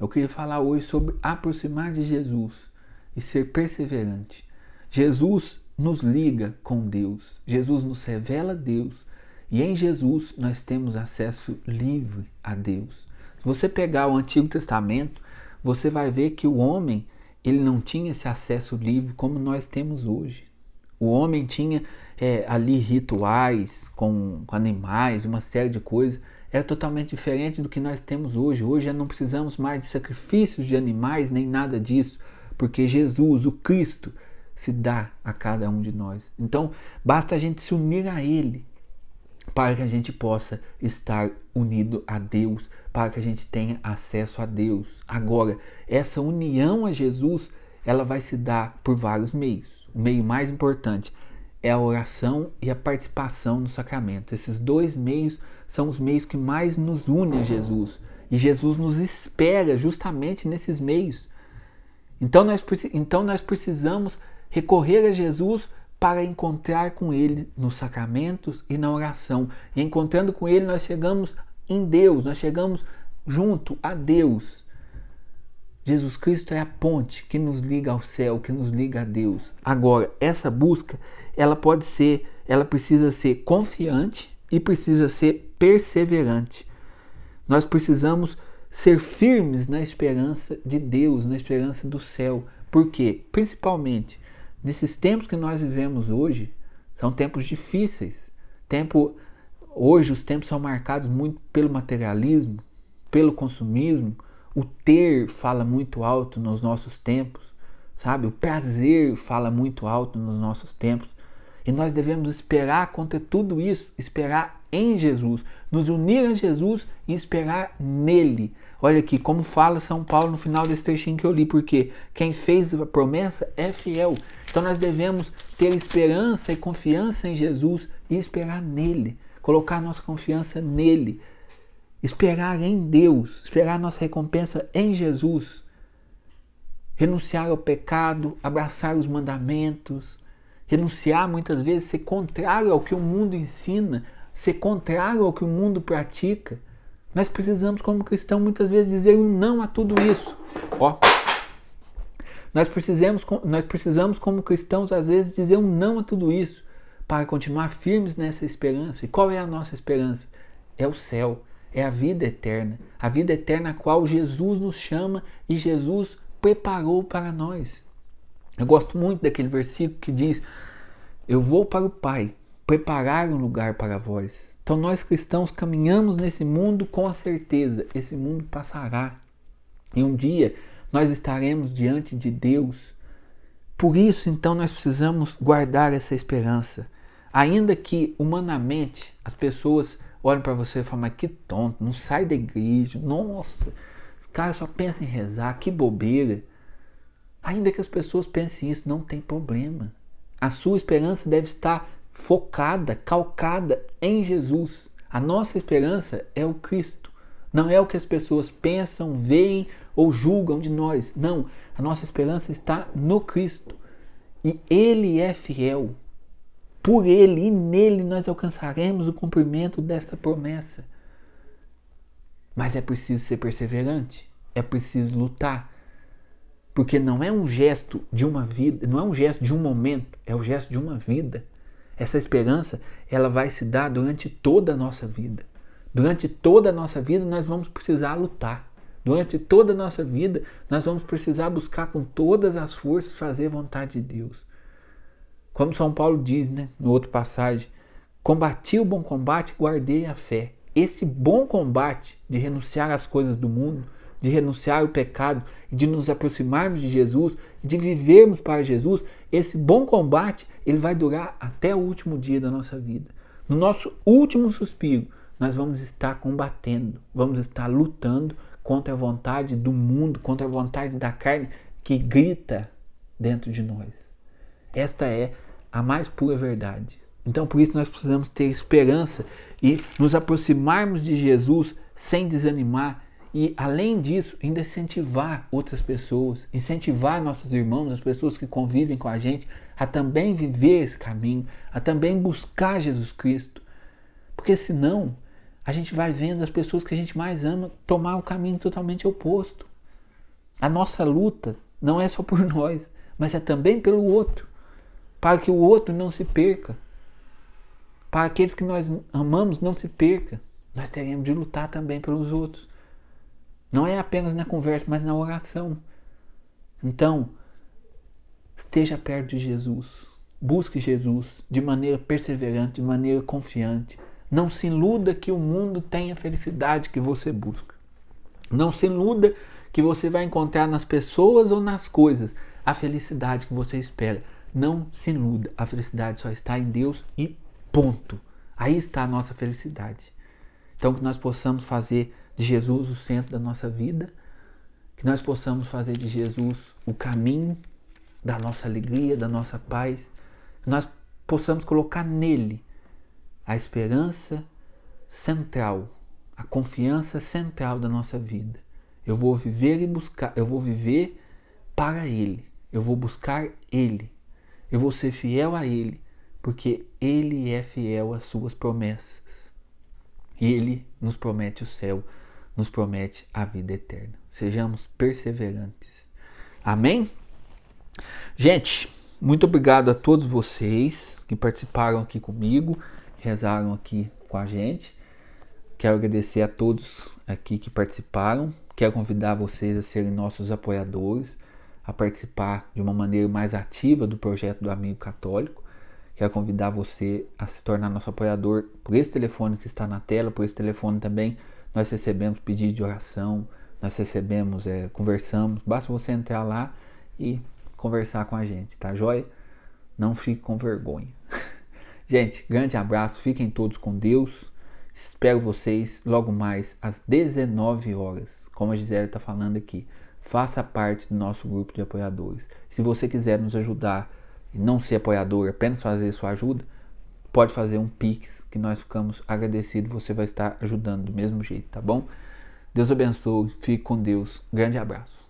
Eu queria falar hoje sobre aproximar de Jesus e ser perseverante. Jesus nos liga com Deus, Jesus nos revela Deus e em Jesus nós temos acesso livre a Deus. Se você pegar o Antigo Testamento, você vai ver que o homem ele não tinha esse acesso livre como nós temos hoje. O homem tinha é, ali rituais com, com animais, uma série de coisas. É totalmente diferente do que nós temos hoje. Hoje não precisamos mais de sacrifícios de animais nem nada disso, porque Jesus, o Cristo, se dá a cada um de nós. Então, basta a gente se unir a Ele para que a gente possa estar unido a Deus, para que a gente tenha acesso a Deus. Agora, essa união a Jesus, ela vai se dar por vários meios. O meio mais importante é a oração e a participação no sacramento. Esses dois meios são os meios que mais nos unem a Jesus. E Jesus nos espera justamente nesses meios. Então nós, então nós precisamos recorrer a Jesus para encontrar com Ele nos sacramentos e na oração. E encontrando com Ele, nós chegamos em Deus, nós chegamos junto a Deus. Jesus Cristo é a ponte que nos liga ao céu, que nos liga a Deus. Agora, essa busca, ela pode ser, ela precisa ser confiante e precisa ser perseverante. Nós precisamos ser firmes na esperança de Deus, na esperança do céu. Por quê? Principalmente nesses tempos que nós vivemos hoje, são tempos difíceis. Tempo hoje os tempos são marcados muito pelo materialismo, pelo consumismo. O ter fala muito alto nos nossos tempos, sabe? O prazer fala muito alto nos nossos tempos. E nós devemos esperar contra tudo isso, esperar em Jesus, nos unir a Jesus e esperar nele. Olha aqui como fala São Paulo no final desse trechinho que eu li, porque quem fez a promessa é fiel. Então nós devemos ter esperança e confiança em Jesus e esperar nele, colocar nossa confiança nele, esperar em Deus, esperar nossa recompensa em Jesus, renunciar ao pecado, abraçar os mandamentos, renunciar muitas vezes, ser contrário ao que o mundo ensina, ser contrário ao que o mundo pratica. Nós precisamos, como cristão, muitas vezes dizer um não a tudo isso. Ó, nós precisamos, nós precisamos, como cristãos, às vezes dizer um não a tudo isso para continuar firmes nessa esperança. E qual é a nossa esperança? É o céu, é a vida eterna. A vida eterna a qual Jesus nos chama e Jesus preparou para nós. Eu gosto muito daquele versículo que diz: Eu vou para o Pai preparar um lugar para vós. Então nós cristãos caminhamos nesse mundo com a certeza, esse mundo passará. E um dia nós estaremos diante de Deus. Por isso, então, nós precisamos guardar essa esperança. Ainda que humanamente as pessoas olhem para você e falem, mas que tonto, não sai da igreja, nossa, os caras só pensam em rezar, que bobeira. Ainda que as pessoas pensem isso, não tem problema. A sua esperança deve estar focada, calcada em Jesus. A nossa esperança é o Cristo. Não é o que as pessoas pensam, veem ou julgam de nós. Não, a nossa esperança está no Cristo. E Ele é fiel. Por Ele e nele nós alcançaremos o cumprimento desta promessa. Mas é preciso ser perseverante, é preciso lutar. Porque não é um gesto de uma vida, não é um gesto de um momento, é o gesto de uma vida. Essa esperança, ela vai se dar durante toda a nossa vida. Durante toda a nossa vida nós vamos precisar lutar. Durante toda a nossa vida nós vamos precisar buscar com todas as forças fazer a vontade de Deus. Como São Paulo diz, né, no outro passagem, combati o bom combate, guardei a fé. Esse bom combate de renunciar às coisas do mundo, de renunciar ao pecado de nos aproximarmos de Jesus, de vivermos para Jesus, esse bom combate, ele vai durar até o último dia da nossa vida. No nosso último suspiro, nós vamos estar combatendo, vamos estar lutando contra a vontade do mundo, contra a vontade da carne que grita dentro de nós. Esta é a mais pura verdade. Então, por isso, nós precisamos ter esperança e nos aproximarmos de Jesus sem desanimar e, além disso, ainda incentivar outras pessoas, incentivar nossos irmãos, as pessoas que convivem com a gente, a também viver esse caminho, a também buscar Jesus Cristo. Porque senão, a gente vai vendo as pessoas que a gente mais ama tomar o caminho totalmente oposto. A nossa luta não é só por nós, mas é também pelo outro, para que o outro não se perca. Para aqueles que nós amamos não se perca. Nós teremos de lutar também pelos outros. Não é apenas na conversa, mas na oração. Então, esteja perto de Jesus. Busque Jesus de maneira perseverante, de maneira confiante. Não se iluda que o mundo tem a felicidade que você busca. Não se iluda que você vai encontrar nas pessoas ou nas coisas a felicidade que você espera. Não se iluda. A felicidade só está em Deus e ponto. Aí está a nossa felicidade. Então, que nós possamos fazer de Jesus o centro da nossa vida, que nós possamos fazer de Jesus o caminho da nossa alegria, da nossa paz, que nós possamos colocar nele a esperança central, a confiança central da nossa vida. Eu vou viver e buscar, eu vou viver para ele. Eu vou buscar ele. Eu vou ser fiel a ele, porque ele é fiel às suas promessas. E ele nos promete o céu, nos promete a vida eterna. Sejamos perseverantes. Amém? Gente, muito obrigado a todos vocês que participaram aqui comigo, rezaram aqui com a gente. Quero agradecer a todos aqui que participaram. Quero convidar vocês a serem nossos apoiadores, a participar de uma maneira mais ativa do projeto do Amigo Católico. Quero convidar você a se tornar nosso apoiador por esse telefone que está na tela, por esse telefone também nós recebemos pedido de oração, nós recebemos, é, conversamos. Basta você entrar lá e conversar com a gente, tá joia? Não fique com vergonha. gente, grande abraço, fiquem todos com Deus. Espero vocês logo mais às 19 horas, como a Gisele está falando aqui. Faça parte do nosso grupo de apoiadores. Se você quiser nos ajudar e não ser apoiador, apenas fazer sua ajuda, pode fazer um Pix que nós ficamos agradecidos. Você vai estar ajudando do mesmo jeito, tá bom? Deus abençoe, fique com Deus. Grande abraço.